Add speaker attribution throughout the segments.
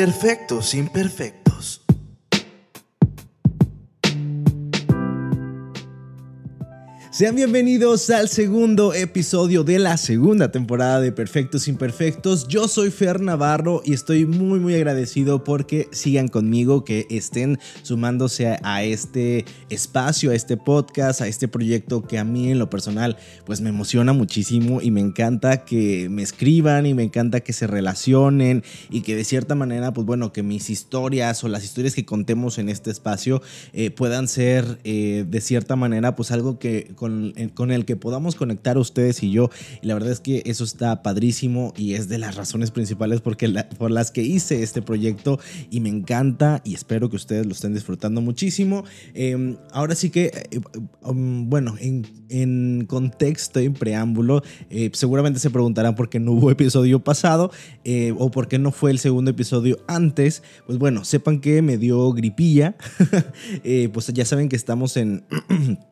Speaker 1: Perfectos imperfectos. Sean bienvenidos al segundo episodio de la segunda temporada de Perfectos Imperfectos. Yo soy Fer Navarro y estoy muy muy agradecido porque sigan conmigo, que estén sumándose a, este espacio, a este podcast, a este proyecto que a mí en lo personal pues me emociona muchísimo y me encanta que me escriban y me encanta que se relacionen y que de cierta manera pues bueno que mis historias o las historias que contemos en este espacio eh, puedan ser eh, de cierta manera pues algo que con, el que podamos conectar ustedes y yo. Y la verdad es que eso está padrísimo y es de las razones principales porque por las que hice este proyecto y me encanta y espero que ustedes lo estén disfrutando muchísimo. Em, ahora sí que, eh, um, bueno, en, en, contexto, en preámbulo, eh, seguramente se preguntarán por qué no hubo episodio pasado eh, o por qué no fue el segundo episodio antes. Pues bueno, sepan que me dio gripilla. pues ya saben que estamos en...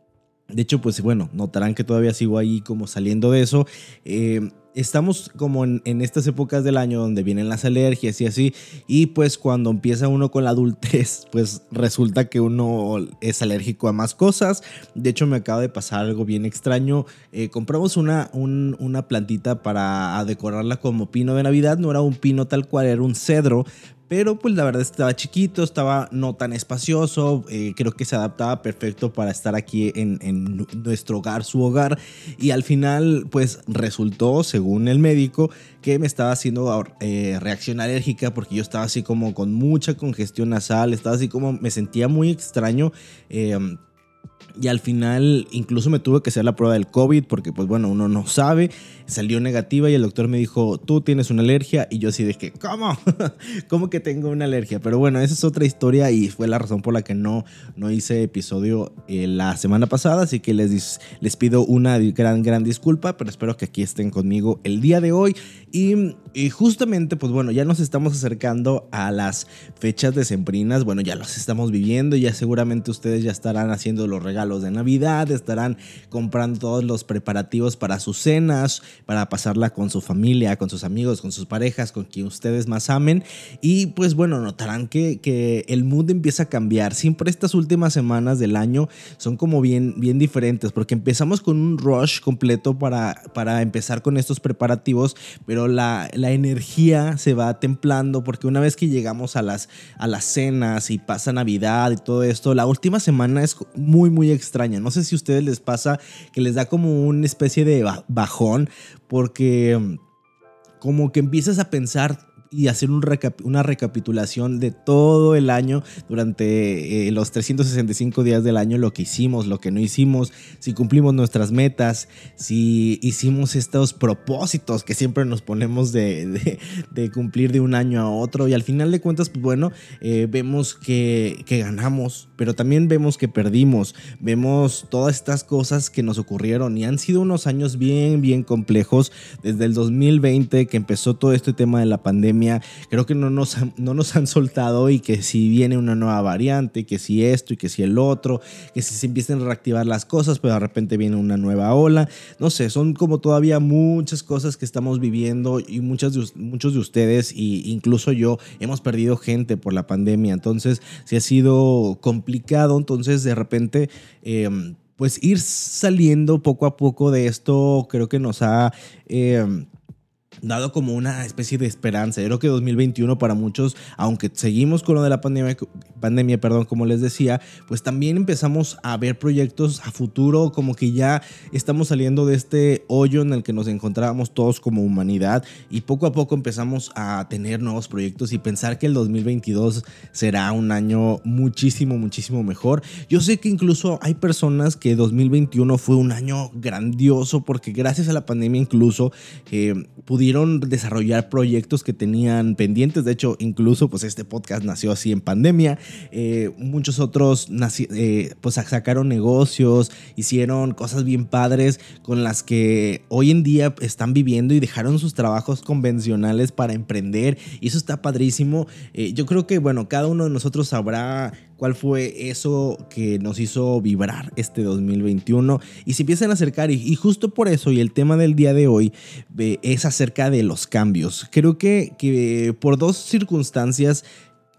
Speaker 1: De hecho, pues bueno, notarán que todavía sigo ahí como saliendo de eso. Eh, estamos como en, estas épocas del año donde vienen las alergias y así, y pues cuando empieza uno con la adultez, pues resulta que uno es alérgico a más cosas. De hecho, me acaba de pasar algo bien extraño. Eh, compramos una, una plantita para decorarla como pino de Navidad, no era un pino tal cual, era un cedro, pero pues la verdad estaba chiquito, estaba no tan espacioso, eh, creo que se adaptaba perfecto para estar aquí en, nuestro hogar, su hogar, y al final pues resultó, según el médico, que me estaba haciendo eh, reacción alérgica porque yo estaba así como con mucha congestión nasal, estaba así como me sentía muy extraño. Eh, y al final incluso me tuve que hacer la prueba del COVID porque pues bueno, uno no sabe, salió negativa y el doctor me dijo, tú tienes una alergia y yo así de que, ¿cómo? ¿Cómo que tengo una alergia? Pero bueno, esa es otra historia y fue la razón por la que no, no hice episodio eh, la semana pasada, así que les, les pido una gran, gran disculpa, pero espero que aquí estén conmigo el día de hoy y, justamente pues bueno, ya nos estamos acercando a las fechas decembrinas, bueno, ya las estamos viviendo, ya seguramente ustedes ya estarán haciendo los regalos los de Navidad, estarán comprando todos los preparativos para sus cenas, para pasarla con su familia, con sus amigos, con sus parejas, con quien ustedes más amen. Y pues bueno, notarán que, que el mood empieza a cambiar. Siempre estas últimas semanas del año son como bien, bien diferentes, porque empezamos con un rush completo para, para empezar con estos preparativos, la, la energía se va templando, porque una vez que llegamos a las, a las cenas y pasa Navidad y todo esto, la última semana es muy, muy extraña. No sé si a ustedes les pasa que les da como una especie de bajón porque mm, como que empiezas a pensar y hacer una recapitulación de todo el año durante eh, los 365 días del año, lo que hicimos, lo que no hicimos, si cumplimos nuestras metas, si hicimos estos propósitos que siempre nos ponemos de, cumplir de un año a otro. Y al final de cuentas, pues bueno, eh, vemos que, que ganamos, pero también vemos que perdimos, vemos todas estas cosas que nos ocurrieron y han sido unos años bien, bien complejos. Desde el 2020 que empezó todo este tema de la pandemia creo que no nos, no nos han soltado y que si viene una nueva variante, que si esto y que si el otro, que si se empiecen a reactivar las cosas, pero de repente viene una nueva ola. No sé, son como todavía muchas cosas que estamos viviendo y muchas de, muchos de ustedes, e incluso yo, hemos perdido gente por la pandemia. Entonces, si ha sido complicado, entonces de repente... Em, pues ir saliendo poco a poco de esto creo que nos ha em, dado como una especie de esperanza. Yo creo que 2021 para muchos, aunque seguimos con lo de la pandemia, pandemia, perdón, como les decía, pues también empezamos a ver proyectos a futuro, como que ya estamos saliendo de este hoyo en el que nos encontrábamos todos como humanidad y poco a poco empezamos a tener nuevos proyectos y pensar que el 2022 será un año muchísimo, muchísimo mejor. Yo sé que incluso hay personas que 2021 fue un año grandioso porque gracias a la pandemia incluso eh, desarrollar proyectos que tenían pendientes. De hecho, incluso pues este podcast nació así en pandemia. Eh, muchos otros eh, pues sacaron negocios, hicieron cosas bien padres con las que hoy en día están viviendo y dejaron sus trabajos convencionales para emprender. Y eso está padrísimo. Eh, yo creo que, bueno, cada uno de nosotros sabrá cuál fue eso que nos hizo vibrar este 2021 y se empiezan a acercar y, justo por eso y el tema del día de hoy es acerca de los cambios. Creo que, que por dos circunstancias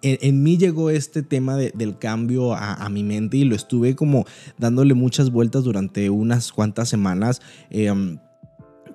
Speaker 1: en, mí llegó este tema del cambio a, mi mente y lo estuve como dándole muchas vueltas durante unas cuantas semanas. Em,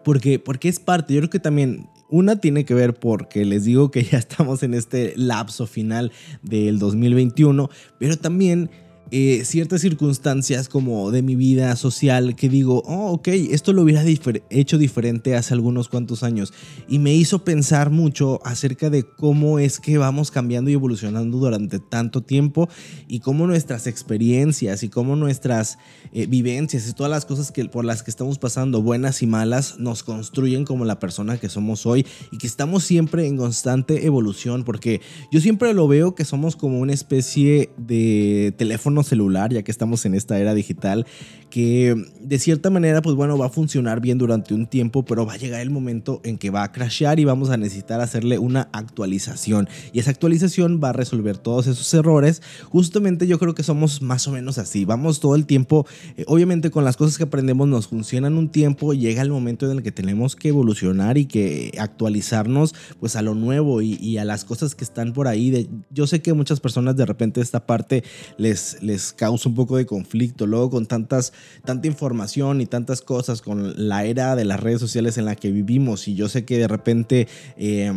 Speaker 1: porque, porque es parte, yo creo que también una tiene que ver porque les digo que ya estamos en este lapso final del 2021, pero también eh, ciertas circunstancias como de mi vida social que digo, oh, ok, esto lo hubiera hecho diferente hace algunos cuantos años. Y me hizo pensar mucho acerca de cómo es que vamos cambiando y evolucionando durante tanto tiempo y cómo nuestras experiencias y cómo nuestras eh, vivencias y todas las cosas que, por las que estamos pasando, buenas y malas, nos construyen como la persona que somos hoy y que estamos siempre en constante evolución, porque yo siempre lo veo que somos como una especie de teléfono celular, ya que estamos en esta era digital, que de cierta manera, pues bueno, va a funcionar bien durante un tiempo, pero va a llegar el momento en que va a crashear y vamos a necesitar hacerle una actualización. Y esa actualización va a resolver todos esos errores. Justamente yo creo que somos más o menos así. Vamos todo el tiempo, eh, obviamente con las cosas que aprendemos nos funcionan un tiempo, llega el momento en el que tenemos que evolucionar y que actualizarnos pues a lo nuevo y, a las cosas que están por ahí. De, yo sé que muchas personas de repente esta parte les, les causa un poco de conflicto. Luego con tantas, tanta información y tantas cosas, con la era de las redes sociales en la que vivimos. Y yo sé que de repente... Eh,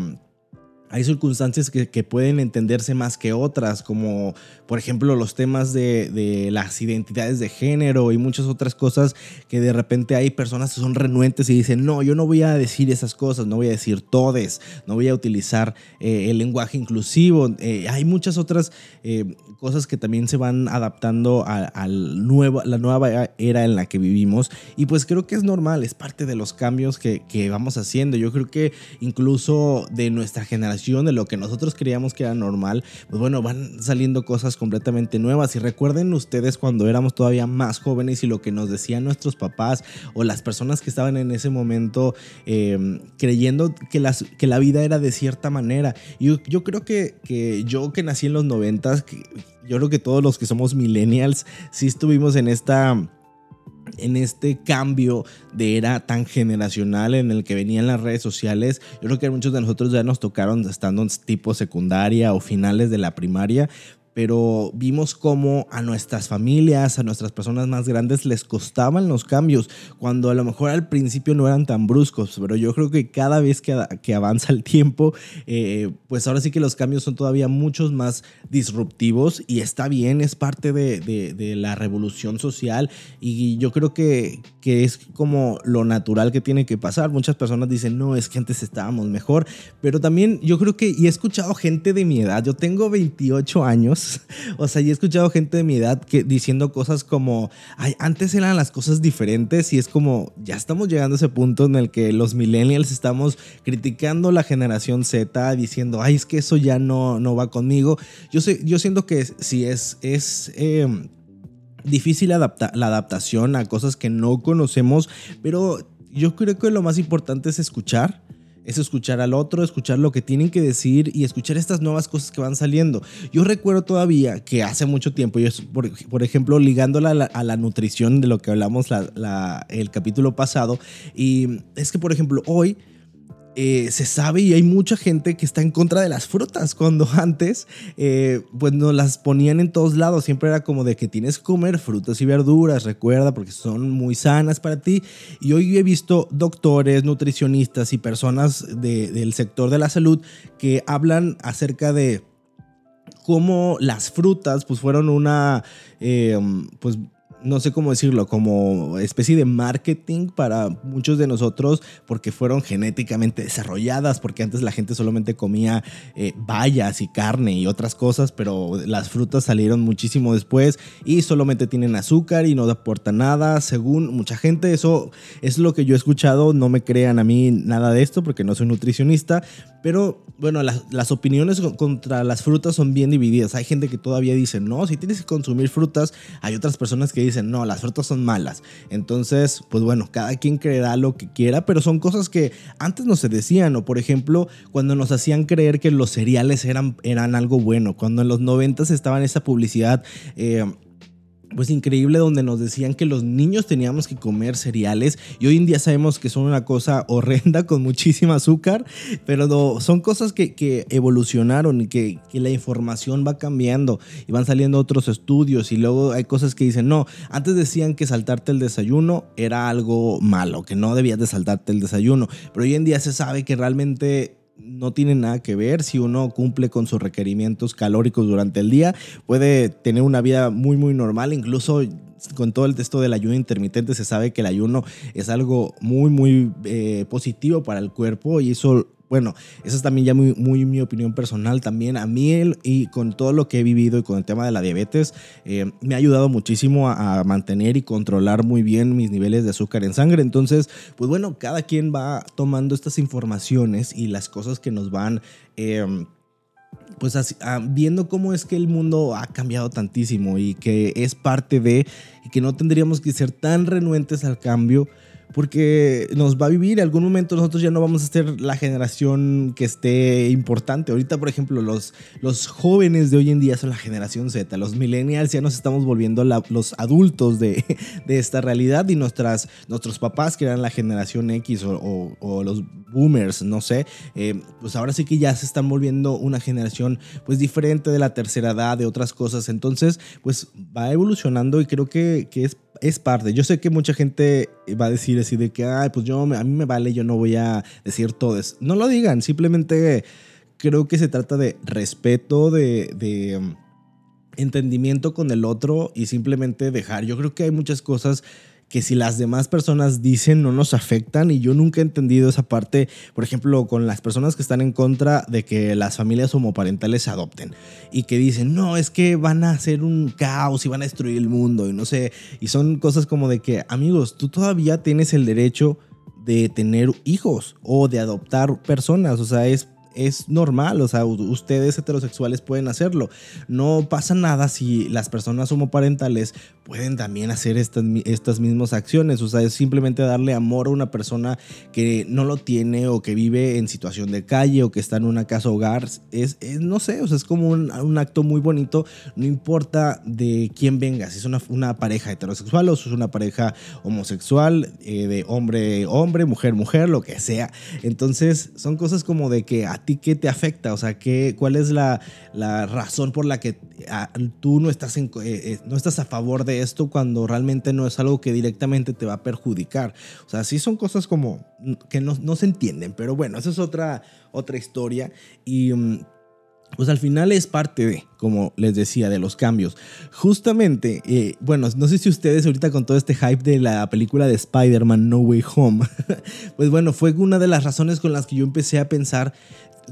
Speaker 1: hay circunstancias que, pueden entenderse más que otras, como por ejemplo los temas de, las identidades de género y muchas otras cosas que de repente hay personas que son renuentes y dicen, no, yo no voy a decir esas cosas, no voy a decir todes, no voy a utilizar eh, el lenguaje inclusivo. Eh, hay muchas otras eh, cosas que también se van adaptando a, nuevo, la nueva era en la que vivimos y pues creo que es normal, es parte de los cambios que, que vamos haciendo. Yo creo que incluso de nuestra generación, de lo que nosotros creíamos que era normal, pues bueno, van saliendo cosas completamente nuevas. Y recuerden ustedes cuando éramos todavía más jóvenes y lo que nos decían nuestros papás o las personas que estaban en ese momento em, creyendo que, las, que la vida era de cierta manera. Yo, creo que, que yo que nací en los noventas, yo creo que todos los que somos millennials, sí estuvimos en esta en este cambio de era tan generacional en el que venían las redes sociales. Yo creo que muchos de nosotros ya nos tocaron estando en tipo secundaria o finales de la primaria, pero vimos cómo a nuestras familias, a nuestras personas más grandes les costaban los cambios, cuando a lo mejor al principio no eran tan bruscos, pero yo creo que cada vez que, que avanza el tiempo, eh, pues ahora sí que los cambios son todavía muchos más disruptivos y está bien, es parte de, de, la revolución social y yo creo que, que es como lo natural que tiene que pasar. Muchas personas dicen, no, es que antes estábamos mejor, pero también yo creo que, y he escuchado gente de mi edad, yo tengo 28 años, O sea, y he escuchado gente de mi edad que, diciendo cosas como, ay, antes eran las cosas diferentes y es como, ya estamos llegando a ese punto en el que los millennials estamos criticando la generación Z, diciendo, ay, es que eso ya no, no va conmigo. Yo, sé, yo siento que si es... es em, difícil adaptar la adaptación a cosas que no conocemos, pero yo creo que lo más importante es escuchar es escuchar al otro, escuchar lo que tienen que decir y escuchar estas nuevas cosas que van saliendo. Yo recuerdo todavía que hace mucho tiempo, yo, por, ejemplo, ligándola a la, nutrición de lo que hablamos el capítulo pasado, y es que, por ejemplo, hoy eh, se sabe y hay mucha gente que está en contra de las frutas, cuando antes eh, pues nos las ponían en todos lados, siempre era como de que tienes que comer frutas y verduras, recuerda, porque son muy sanas para ti. Y hoy he visto doctores, nutricionistas y personas del sector de la salud que hablan acerca de cómo las frutas pues fueron una eh, pues no sé cómo decirlo, como especie de marketing para muchos de nosotros porque fueron genéticamente desarrolladas, porque antes la gente solamente comía eh, bayas y carne y otras cosas, pero las frutas salieron muchísimo después y solamente tienen azúcar y no aportan nada, según mucha gente, eso es lo que yo he escuchado, no me crean a mí nada de esto porque no soy nutricionista, Pero bueno, las, opiniones contra las frutas son bien divididas. Hay gente que todavía dice, no, si tienes que consumir frutas. Hay otras personas que dicen, no, las frutas son malas. Entonces, pues bueno, cada quien creerá lo que quiera, pero son cosas que antes no se decían. O por ejemplo, cuando nos hacían creer que los cereales eran, eran algo bueno. Cuando en los 90 estaba en esa publicidad. Eh, pues increíble donde nos decían que los niños teníamos que comer cereales y hoy en día sabemos que son una cosa horrenda con muchísimo azúcar, pero son cosas que, evolucionaron y que, que, la información va cambiando y van saliendo otros estudios y luego hay cosas que dicen, no, antes decían que saltarte el desayuno era algo malo, que no debías de saltarte el desayuno, pero hoy en día se sabe que realmente no tiene nada que ver. Si uno cumple con sus requerimientos calóricos durante el día, puede tener una vida muy, muy normal. Incluso con todo el texto del ayuno intermitente se sabe que el ayuno es algo muy, muy eh, positivo para el cuerpo y eso bueno, esa es también ya muy, mi opinión personal. También a mí y con todo lo que he vivido y con el tema de la diabetes, eh, me ha ayudado muchísimo a, mantener y controlar muy bien mis niveles de azúcar en sangre. Entonces, pues bueno, cada quien va tomando estas informaciones y las cosas que nos van... Em, pues ah, viendo cómo es que el mundo ha cambiado tantísimo y que es parte de y que no tendríamos que ser tan renuentes al cambio porque nos va a vivir. En algún momento nosotros ya no vamos a ser la generación que esté importante. Ahorita, por ejemplo, los, los jóvenes de hoy en día son la generación Z. Los millennials ya nos estamos volviendo los adultos de, de, esta realidad y nuestras, nuestros papás, que eran la generación X o, los boomers, no sé, eh, pues ahora sí que ya se están volviendo una generación pues diferente de la tercera edad, de otras cosas. Entonces, pues va evolucionando y creo que, que es es parte. Yo sé que mucha gente va a decir así de que, ay, pues yo, a mí me vale, yo no voy a decir todo eso. No lo digan, simplemente creo que se trata de respeto, de, de um, entendimiento con el otro y simplemente dejar. Yo creo que hay muchas cosas que si las demás personas dicen no nos afectan. Y yo nunca he entendido esa parte, por ejemplo, con las personas que están en contra de que las familias homoparentales se adopten. Y que dicen, no, es que van a hacer un caos y van a destruir el mundo y no sé, y son cosas como de que, amigos, tú todavía tienes el derecho de tener hijos o de adoptar personas, o sea, es es normal, o sea, ustedes heterosexuales pueden hacerlo. No pasa nada si las personas homoparentales pueden también hacer estas, estas mismas acciones, o sea, es simplemente darle amor a una persona que no lo tiene o que vive en situación de calle o que está en una casa hogar, es, no sé, o sea, es como un, acto muy bonito, no importa de quién venga, si es una, una pareja heterosexual o si es una pareja homosexual, eh, de hombre, hombre, mujer, mujer, lo que sea. Entonces, son cosas como de que a ti qué te afecta? O sea, ¿qué, ¿cuál es la, razón por la que ah, tú no estás, eh, eh, no estás a favor de esto cuando realmente no es algo que directamente te va a perjudicar? O sea, sí son cosas como que no, se entienden, pero bueno, esa es otra, otra historia y... Mm, pues al final es parte de, como les decía, de los cambios. Justamente, eh, bueno, no sé si ustedes ahorita con todo este hype de la película de Spider-Man No Way Home, pues bueno, fue una de las razones con las que yo empecé a pensar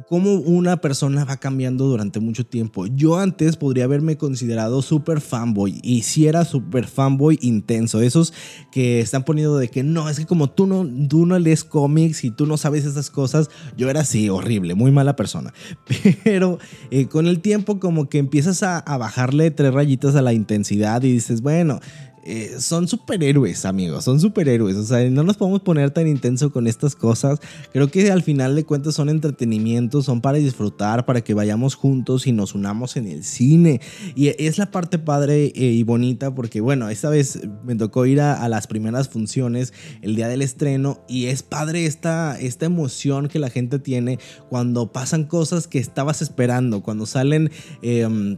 Speaker 1: cómo una persona va cambiando durante mucho tiempo. Yo antes podría haberme considerado súper fanboy y si era súper fanboy intenso, esos que están poniendo de que no, es que como tú no, tú no lees cómics y tú no sabes esas cosas, yo era así, horrible, muy mala persona. Pero eh, con el tiempo como que empiezas a, a bajarle tres rayitas a la intensidad y dices, bueno, eh, son superhéroes, amigos, son superhéroes. O sea, no nos podemos poner tan intenso con estas cosas. Creo que al final de cuentas son entretenimientos, son para disfrutar, para que vayamos juntos y nos unamos en el cine. Y es la parte padre eh, y bonita porque, bueno, esta vez me tocó ir a, las primeras funciones el día del estreno y es padre esta, esta emoción que la gente tiene cuando pasan cosas que estabas esperando, cuando salen... Em,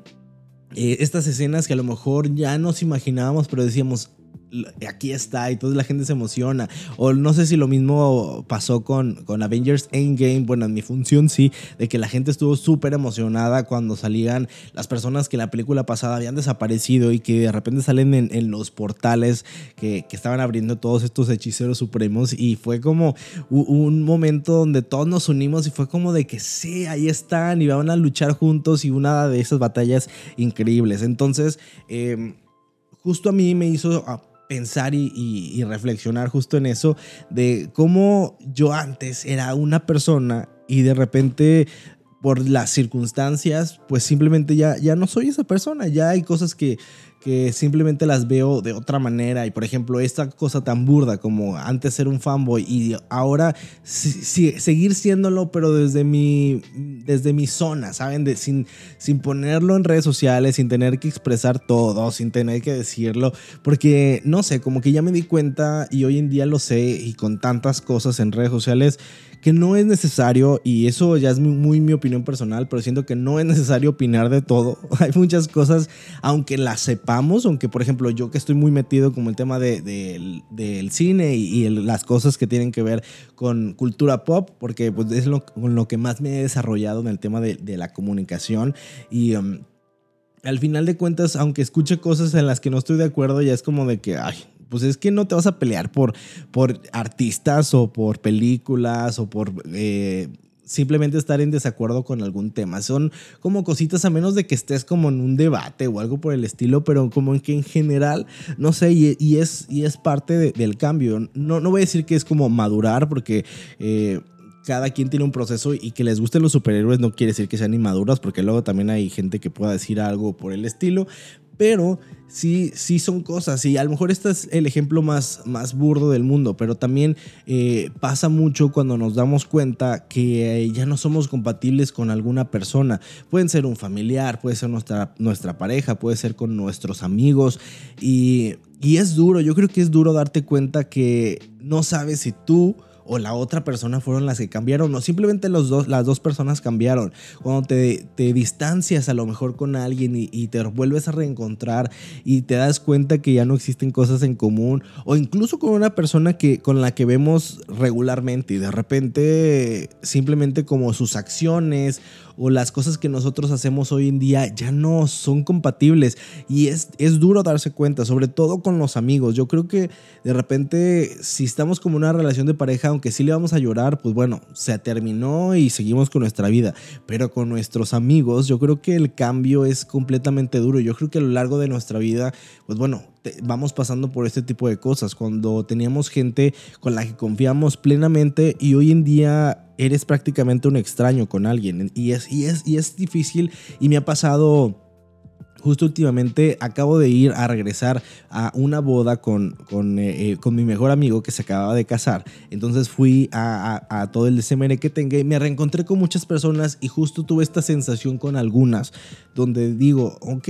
Speaker 1: eh, estas escenas que a lo mejor ya nos imaginábamos, pero decíamos, aquí está y toda la gente se emociona. O no sé si lo mismo pasó con, con Avengers Endgame, bueno, en mi función sí, de que la gente estuvo súper emocionada cuando salían las personas que la película pasada habían desaparecido y que de repente salen en, los portales que, que, estaban abriendo todos estos hechiceros supremos y fue como un momento donde todos nos unimos y fue como de que sí, ahí están y van a luchar juntos y una de esas batallas increíbles. Entonces, em, justo a mí me hizo pensar y, reflexionar justo en eso, de cómo yo antes era una persona y de repente por las circunstancias, pues simplemente ya, ya no soy esa persona, ya hay cosas que, que simplemente las veo de otra manera. Y por ejemplo, esta cosa tan burda como antes ser un fanboy y ahora seguir siéndolo, pero desde mi, desde mi zona, ¿saben? Sin, sin ponerlo en redes sociales, sin tener que expresar todo, sin tener que decirlo. Porque, no sé, como que ya me di cuenta y hoy en día lo sé y con tantas cosas en redes sociales que no es necesario, y eso ya es muy, mi opinión personal, pero siento que no es necesario opinar de todo. Hay muchas cosas, aunque las sepamos, aunque por ejemplo yo que estoy muy metido como el tema de, del cine y, las cosas que tienen que ver con cultura pop, porque pues es lo, con lo que más me he desarrollado en el tema de, la comunicación y... Um, al final de cuentas, aunque escuche cosas en las que no estoy de acuerdo, ya es como de que, ay, pues es que no te vas a pelear por, por artistas o por películas o por... Eh, simplemente estar en desacuerdo con algún tema. Son como cositas a menos de que estés como en un debate o algo por el estilo, pero como en que en general, no sé, y, es, y es parte del cambio. No, no voy a decir que es como madurar porque... Eh, cada quien tiene un proceso y que les gusten los superhéroes no quiere decir que sean inmaduros, porque luego también hay gente que pueda decir algo por el estilo, pero sí, sí son cosas. Y a lo mejor este es el ejemplo más, más burdo del mundo, pero también eh, pasa mucho cuando nos damos cuenta que eh, ya no somos compatibles con alguna persona. Pueden ser un familiar, puede ser nuestra, nuestra pareja, puede ser con nuestros amigos. Y, y es duro, yo creo que es duro darte cuenta que no sabes si tú o la otra persona fueron las que cambiaron o simplemente los dos, las dos personas cambiaron. Cuando te, te distancias a lo mejor con alguien y, te vuelves a reencontrar y te das cuenta que ya no existen cosas en común o incluso con una persona que, con la que vemos regularmente y de repente simplemente como sus acciones o las cosas que nosotros hacemos hoy en día ya no son compatibles y es, es duro darse cuenta, sobre todo con los amigos. Yo creo que de repente si estamos como una relación de pareja, aunque sí le vamos a llorar, pues bueno, se terminó y seguimos con nuestra vida, pero con nuestros amigos yo creo que el cambio es completamente duro. Yo creo que a lo largo de nuestra vida, pues bueno, vamos pasando por este tipo de cosas. Cuando teníamos gente con la que confiamos plenamente y hoy en día eres prácticamente un extraño con alguien. Y es, y es, y es difícil y me ha pasado... Justo últimamente acabo de ir a regresar a una boda con, con, eh, eh, con mi mejor amigo que se acababa de casar. Entonces fui a, a, todo el DCMN que tengo y me reencontré con muchas personas y justo tuve esta sensación con algunas donde digo, ok,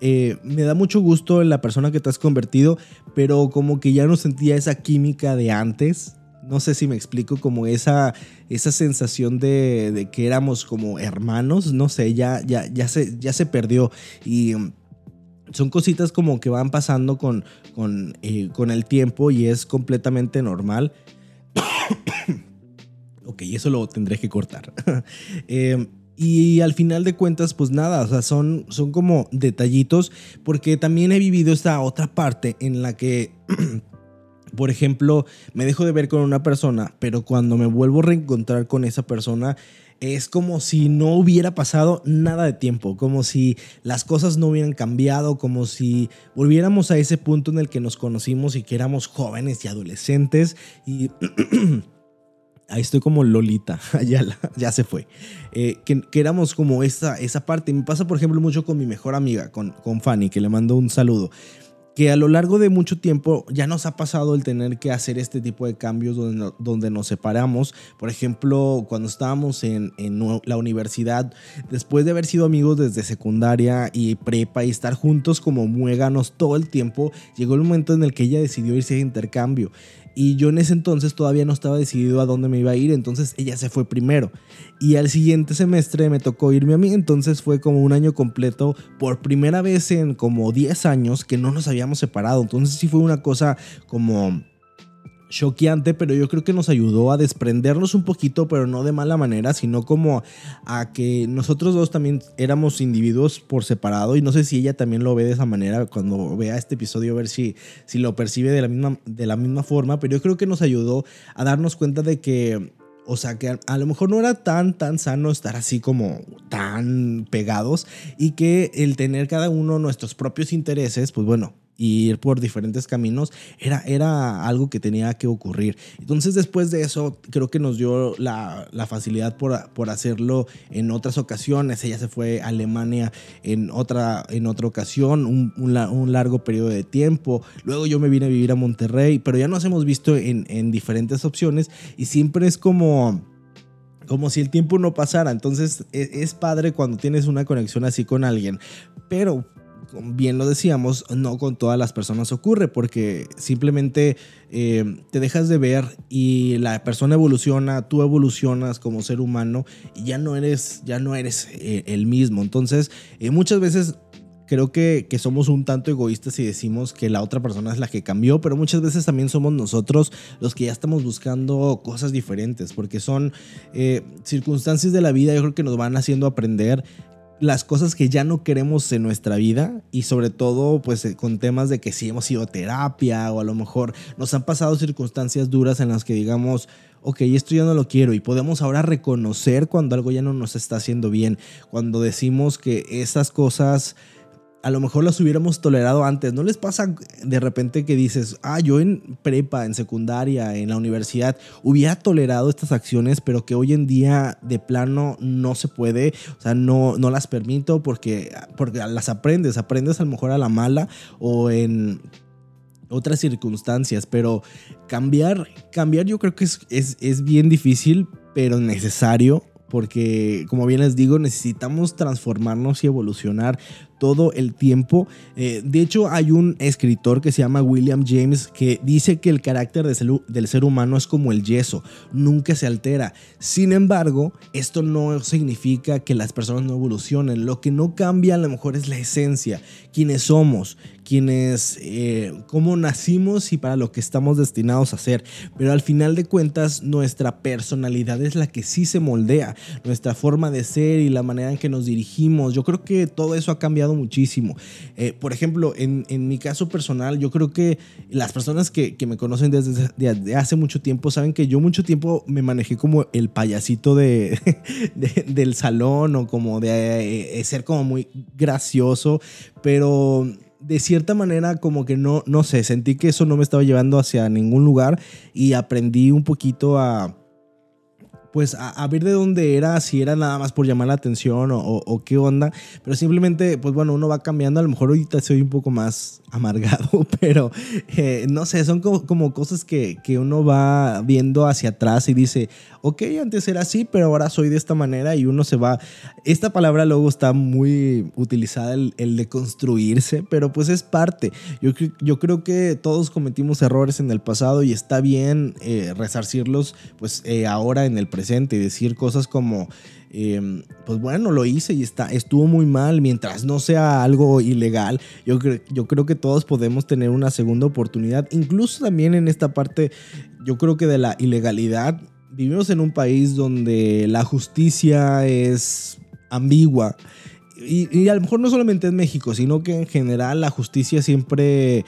Speaker 1: eh, me da mucho gusto en la persona que te has convertido, pero como que ya no sentía esa química de antes. No sé si me explico, como esa, esa sensación de, que éramos como hermanos, no sé, ya, ya, ya, se, ya se perdió. Y mm, son cositas como que van pasando con, con, eh, con el tiempo y es completamente normal. ok, eso lo tendré que cortar. eh, y al final de cuentas, pues nada, o sea, son, son como detallitos, porque también he vivido esta otra parte en la que, por ejemplo, me dejo de ver con una persona, pero cuando me vuelvo a reencontrar con esa persona, es como si no hubiera pasado nada de tiempo, como si las cosas no hubieran cambiado, como si volviéramos a ese punto en el que nos conocimos y que éramos jóvenes y adolescentes y... Ahí estoy como Lolita, ya, ya se fue. Eh, que, éramos como esa, esa parte. Me pasa, por ejemplo, mucho con mi mejor amiga, con, con Fanny, que le mando un saludo. Que a lo largo de mucho tiempo ya nos ha pasado el tener que hacer este tipo de cambios donde, donde nos separamos. Por ejemplo, cuando estábamos en, en la universidad, después de haber sido amigos desde secundaria y prepa y estar juntos como muéganos todo el tiempo, llegó el momento en el que ella decidió irse de intercambio. Y yo en ese entonces todavía no estaba decidido a dónde me iba a ir, entonces ella se fue primero. Y al siguiente semestre me tocó irme a mí, entonces fue como un año completo, por primera vez en como 10 años que no nos habíamos separado. Entonces sí fue una cosa como choqueante, pero yo creo que nos ayudó a desprendernos un poquito, pero no de mala manera, sino como a que nosotros dos también éramos individuos por separado y no sé si ella también lo ve de esa manera cuando vea este episodio, a ver si, si lo percibe de la, misma, de la misma forma, pero yo creo que nos ayudó a darnos cuenta de que... O sea que a, lo mejor no era tan, tan sano estar así como tan pegados y que el tener cada uno nuestros propios intereses, pues bueno, y ir por diferentes caminos, era, era algo que tenía que ocurrir. Entonces después de eso, creo que nos dio la, la facilidad por, por, hacerlo en otras ocasiones. Ella se fue a Alemania en otra, en otra ocasión, un, un, largo periodo de tiempo. Luego yo me vine a vivir a Monterrey, pero ya nos hemos visto en, en diferentes opciones y siempre es como como si el tiempo no pasara. Entonces es, es, padre cuando tienes una conexión así con alguien. Pero bien lo decíamos, no con todas las personas ocurre porque simplemente eh, te dejas de ver y la persona evoluciona, tú evolucionas como ser humano y ya no eres, ya no eres eh, el mismo. Entonces, eh, muchas veces creo que, que, somos un tanto egoístas y decimos que la otra persona es la que cambió, pero muchas veces también somos nosotros los que ya estamos buscando cosas diferentes, porque son circunstancias de la vida, yo creo que nos van haciendo aprender las cosas que ya no queremos en nuestra vida y sobre todo pues eh, con temas de que si hemos ido a terapia o a lo mejor nos han pasado circunstancias duras en las que digamos, ok, esto ya no lo quiero y podemos ahora reconocer cuando algo ya no nos está haciendo bien, cuando decimos que esas cosas a lo mejor las hubiéramos tolerado antes. ¿No les pasa de repente que dices, ah, yo en prepa, en secundaria, en la universidad, hubiera tolerado estas acciones, pero que hoy en día de plano no se puede, o sea, no, no las permito porque, porque las aprendes, aprendes a lo mejor a la mala o en otras circunstancias, pero cambiar, cambiar yo creo que es, es, es bien difícil, pero necesario porque como bien les digo, necesitamos transformarnos y evolucionar todo el tiempo. Eh, de hecho, hay un escritor que se llama William James que dice que el carácter del ser humano es como el yeso, nunca se altera. Sin embargo, esto no significa que las personas no evolucionen. Lo que no cambia a lo mejor es la esencia, quiénes somos, quiénes, eh, cómo nacimos y para lo que estamos destinados a hacer. Pero al final de cuentas, nuestra personalidad es la que sí se moldea, nuestra forma de ser y la manera en que nos dirigimos. Yo creo que todo eso ha cambiado muchísimo. Eh, por ejemplo, en, mi caso personal, yo creo que las personas que, me conocen desde, hace mucho tiempo saben que yo mucho tiempo me manejé como el payasito de, del salón o como de eh, ser como muy gracioso, pero de cierta manera como que no, no sé, sentí que eso no me estaba llevando hacia ningún lugar y aprendí un poquito a pues a, ver de dónde era, si era nada más por llamar la atención o, qué onda, pero simplemente, pues bueno, uno va cambiando, a lo mejor ahorita soy un poco más amargado, pero eh, no sé, son como, cosas que, que, uno va viendo hacia atrás y dice, ok, antes era así, pero ahora soy de esta manera y uno se va, esta palabra luego está muy utilizada, el, de construirse, pero pues es parte, yo, yo creo que todos cometimos errores en el pasado y está bien eh, resarcirlos pues eh, ahora en el presente presente y decir cosas como, em, pues bueno, lo hice y está, estuvo muy mal, mientras no sea algo ilegal, yo, creo que todos podemos tener una segunda oportunidad, incluso también en esta parte, yo creo que de la ilegalidad, vivimos en un país donde la justicia es ambigua. Y, y, a lo mejor no solamente en México, sino que en general la justicia siempre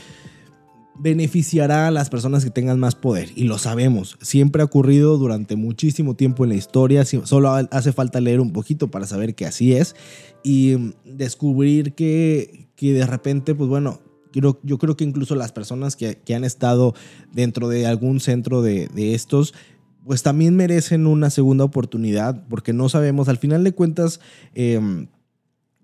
Speaker 1: beneficiará a las personas que tengan más poder. Y lo sabemos, siempre ha ocurrido durante muchísimo tiempo en la historia, solo hace falta leer un poquito para saber que así es y descubrir que, que de repente, pues bueno, yo, yo creo que incluso las personas que, que, han estado dentro de algún centro de, de estos, pues también merecen una segunda oportunidad, porque no sabemos, al final de cuentas, eh,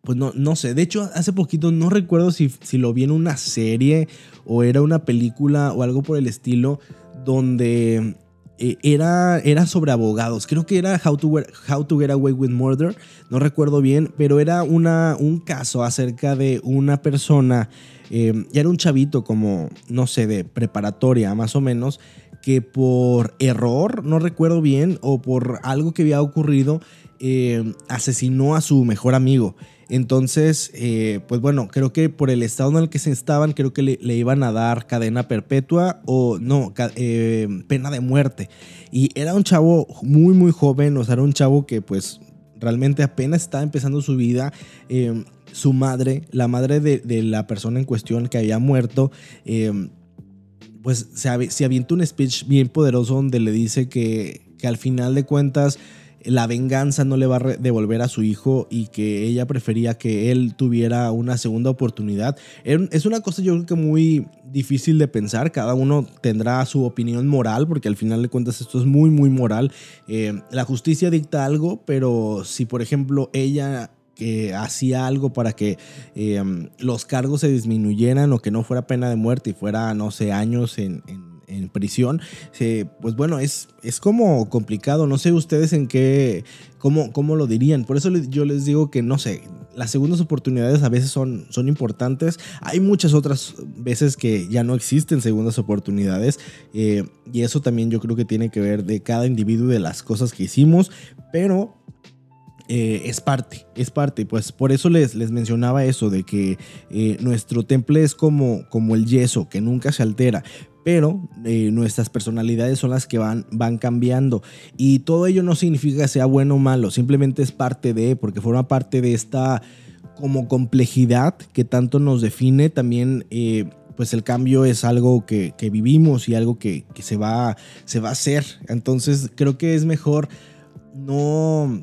Speaker 1: pues no, no sé, de hecho hace poquito no recuerdo si, si lo vi en una serie o era una película o algo por el estilo donde eh, era, era sobre abogados. Creo que era How to, How to Get Away with Murder, no recuerdo bien, pero era una, un caso acerca de una persona, eh, era un chavito como, no sé, de preparatoria más o menos, que por error, no recuerdo bien, o por algo que había ocurrido, eh, asesinó a su mejor amigo. Entonces, eh, pues bueno, creo que por el estado en el que se estaban, creo que le, iban a dar cadena perpetua o no, eh, pena de muerte. Y era un chavo muy, muy joven, o sea, era un chavo que pues realmente apenas estaba empezando su vida. Su madre, la madre de, la persona en cuestión que había muerto, pues se, se avienta un speech bien poderoso donde le dice que, que al final de cuentas la venganza no le va a devolver a su hijo y que ella prefería que él tuviera una segunda oportunidad. Es una cosa yo creo que muy difícil de pensar, cada uno tendrá su opinión moral, porque al final de cuentas esto es muy, muy moral. Eh, la justicia dicta algo, pero si por ejemplo ella que hacía algo para que eh, los cargos se disminuyeran o que no fuera pena de muerte y fuera, no sé, años en, prisión, pues bueno, es, es como complicado. No sé ustedes en qué, cómo, cómo lo dirían. Por eso yo les digo que, no sé, las segundas oportunidades a veces son, son importantes. Hay muchas otras veces que ya no existen segundas oportunidades. Eh, y eso también yo creo que tiene que ver de cada individuo de las cosas que hicimos. Pero eh, es parte, es parte. Pues por eso les, les mencionaba eso de que eh, nuestro temple es como, como el yeso, que nunca se altera. Pero eh, nuestras personalidades son las que van, van cambiando. Y todo ello no significa que sea bueno o malo, simplemente es parte de, porque forma parte de esta como complejidad que tanto nos define. También pues el cambio es algo que, vivimos y algo que, que, se, va, se va a hacer. Entonces creo que es mejor no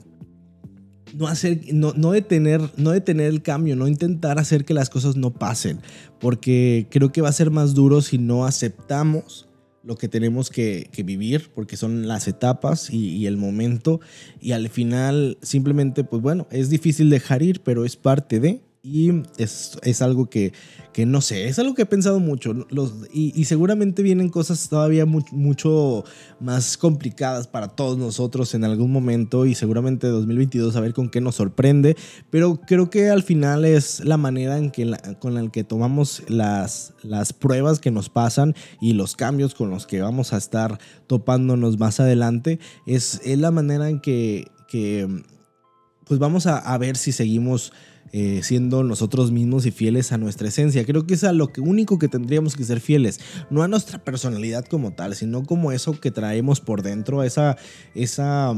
Speaker 1: no hacer, no, no, detener, no detener el cambio, no intentar hacer que las cosas no pasen, porque creo que va a ser más duro si no aceptamos lo que tenemos que, vivir, porque son las etapas y, y, el momento, y al final simplemente, pues bueno, es difícil dejar ir, pero es parte de, y es, es algo que, que, no sé, es algo que he pensado mucho. Los, y, seguramente vienen cosas todavía mucho más complicadas para todos nosotros en algún momento. Y seguramente 2022 a ver con qué nos sorprende. Pero creo que al final es la manera en que con la que tomamos las, las pruebas que nos pasan y los cambios con los que vamos a estar topándonos más adelante. Es, es la manera en que, que pues vamos a, a ver si seguimos eh, siendo nosotros mismos y fieles a nuestra esencia. Creo que es a lo que único que tendríamos que ser fieles, no a nuestra personalidad como tal, sino como eso que traemos por dentro, esa, esa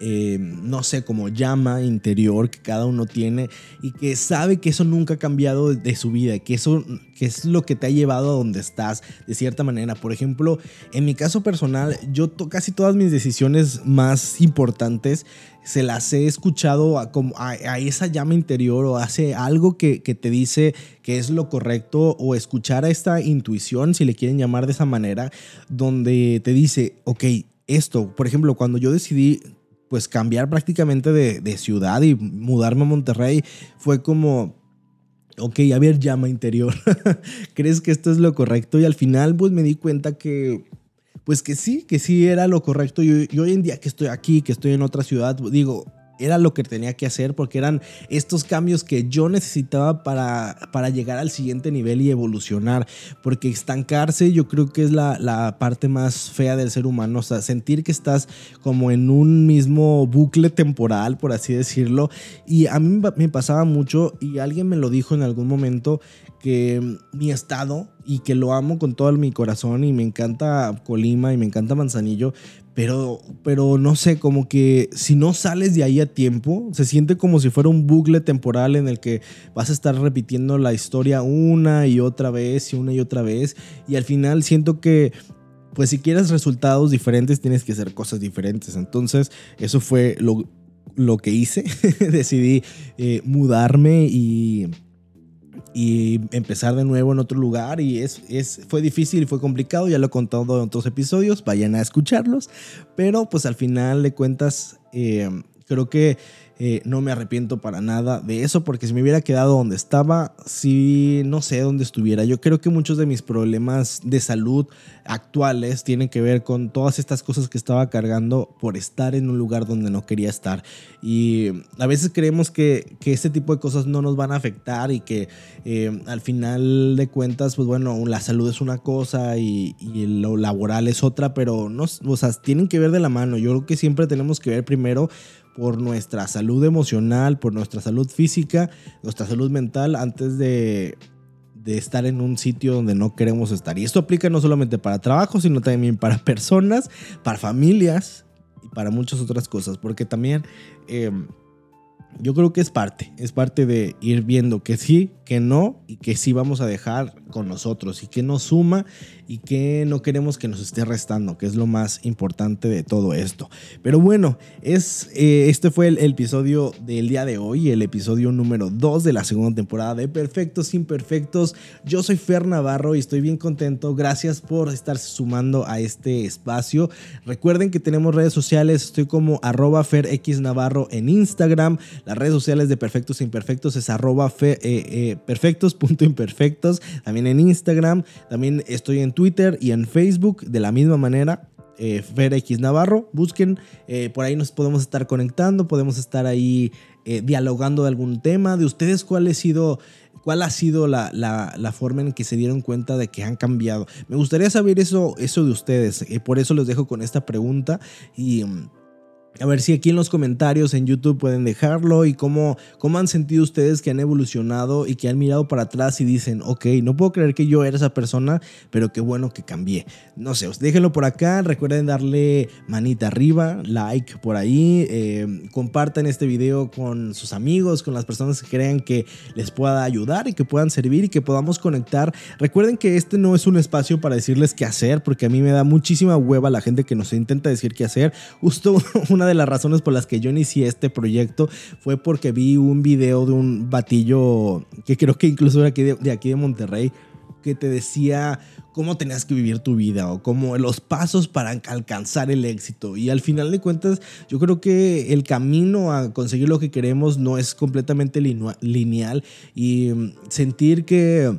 Speaker 1: eh, no sé, como llama interior que cada uno tiene y que sabe que eso nunca ha cambiado de su vida, que eso que es lo que te ha llevado a donde estás de cierta manera. Por ejemplo, en mi caso personal, yo casi todas mis decisiones más importantes se las he escuchado a, a, esa llama interior o hace algo que, que, te dice que es lo correcto o escuchar a esta intuición, si le quieren llamar de esa manera, donde te dice, ok, esto, por ejemplo, cuando yo decidí pues cambiar prácticamente de, ciudad y mudarme a Monterrey fue como, ok, a ver, llama interior, ¿crees que esto es lo correcto? Y al final pues me di cuenta que, pues que sí, que sí era lo correcto. Y hoy en día que estoy aquí, que estoy en otra ciudad, digo, era lo que tenía que hacer porque eran estos cambios que yo necesitaba para, para llegar al siguiente nivel y evolucionar. Porque estancarse yo creo que es la, la, parte más fea del ser humano. O sea, sentir que estás como en un mismo bucle temporal, por así decirlo. Y a mí me pasaba mucho y alguien me lo dijo en algún momento que mi estado y que lo amo con todo mi corazón y me encanta Colima y me encanta Manzanillo, pero, pero no sé, como que si no sales de ahí a tiempo, se siente como si fuera un bucle temporal en el que vas a estar repitiendo la historia una y otra vez y una y otra vez. Y al final siento que, pues si quieres resultados diferentes, tienes que hacer cosas diferentes. Entonces, eso fue lo, lo que hice. Decidí eh, mudarme y y empezar de nuevo en otro lugar y es, es, fue difícil y fue complicado, ya lo he contado en otros episodios, vayan a escucharlos, pero pues al final de cuentas eh, creo que eh, no me arrepiento para nada de eso, porque si me hubiera quedado donde estaba, sí, no sé dónde estuviera. Yo creo que muchos de mis problemas de salud actuales tienen que ver con todas estas cosas que estaba cargando por estar en un lugar donde no quería estar. Y a veces creemos que, que este tipo de cosas no nos van a afectar y que eh, al final de cuentas, pues bueno, la salud es una cosa y, y lo laboral es otra, pero no, o sea, tienen que ver de la mano. Yo creo que siempre tenemos que ver primero por nuestra salud emocional, por nuestra salud física, nuestra salud mental, antes de, estar en un sitio donde no queremos estar. Y esto aplica no solamente para trabajo, sino también para personas, para familias y para muchas otras cosas. Porque también em, yo creo que es parte, es parte de ir viendo que sí, que no y que sí vamos a dejar con nosotros y que nos suma y que no queremos que nos esté restando, que es lo más importante de todo esto. Pero bueno, es, eh, este fue el, episodio del día de hoy, el episodio número 2 de la segunda temporada de Perfectos Imperfectos. Yo soy Fer Navarro y estoy bien contento. Gracias por estar sumando a este espacio. Recuerden que tenemos redes sociales, estoy como arroba en Instagram. Las redes sociales de Perfectos Imperfectos es arroba eh, eh, perfectos.imperfectos, también en Instagram. También estoy en Twitter y en Facebook de la misma manera. Eh, Navarro, busquen, eh, por ahí nos podemos estar conectando, podemos estar ahí eh, dialogando de algún tema, de ustedes cuál ha sido, cuál ha sido la, la, forma en que se dieron cuenta de que han cambiado. Me gustaría saber eso, eso de ustedes, por eso los dejo con esta pregunta y... A ver si aquí en los comentarios en YouTube pueden dejarlo y cómo, cómo han sentido ustedes que han evolucionado y que han mirado para atrás y dicen, ok, no puedo creer que yo era esa persona, pero qué bueno que cambié. No sé, déjenlo por acá, recuerden darle manita arriba, like por ahí, eh, compartan este video con sus amigos, con las personas que crean que les pueda ayudar y que puedan servir y que podamos conectar. Recuerden que este no es un espacio para decirles qué hacer, porque a mí me da muchísima hueva la gente que nos intenta decir qué hacer. Justo una de las razones por las que yo inicié este proyecto fue porque vi un video de un batillo que creo que incluso era aquí de, aquí de Monterrey que te decía cómo tenías que vivir tu vida o cómo los pasos para alcanzar el éxito. Y al final de cuentas, yo creo que el camino a conseguir lo que queremos no es completamente lineal y mm, sentir que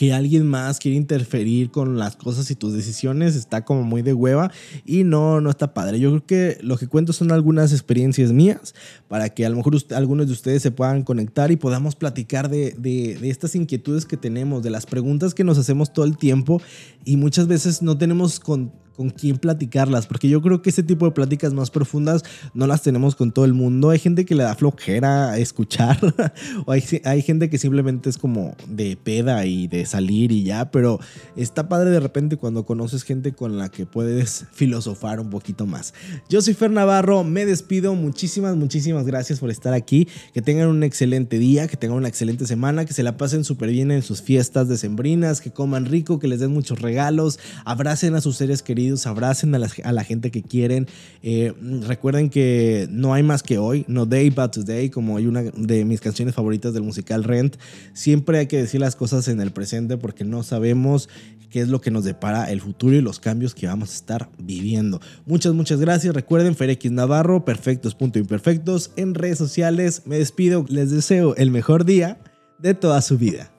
Speaker 1: que alguien más quiere interferir con las cosas y tus decisiones está como muy de hueva y no, no está padre. Yo creo que lo que cuento son algunas experiencias mías para que a lo mejor algunos de ustedes se puedan conectar y podamos platicar de, de, de, estas inquietudes que tenemos, de las preguntas que nos hacemos todo el tiempo y muchas veces no tenemos con, con quién platicarlas, porque yo creo que ese tipo de pláticas más profundas no las tenemos con todo el mundo. Hay gente que le da flojera escuchar, o hay, hay gente que simplemente es como de peda y de salir y ya, pero está padre de repente cuando conoces gente con la que puedes filosofar un poquito más. Yo soy Fer Navarro, me despido, muchísimas, muchísimas gracias por estar aquí, que tengan un excelente día, que tengan una excelente semana, que se la pasen súper bien en sus fiestas decembrinas, que coman rico, que les den muchos regalos, abracen a sus seres queridos abracen a la, gente que quieren. Eh, recuerden que no hay más que hoy, no day but today, como hay una de mis canciones favoritas del musical Rent. Siempre hay que decir las cosas en el presente porque no sabemos qué es lo que nos depara el futuro y los cambios que vamos a estar viviendo. Muchas, muchas gracias. Recuerden, Ferex Navarro, perfectos, punto imperfectos, en redes sociales. Me despido, les deseo el mejor día de toda su vida.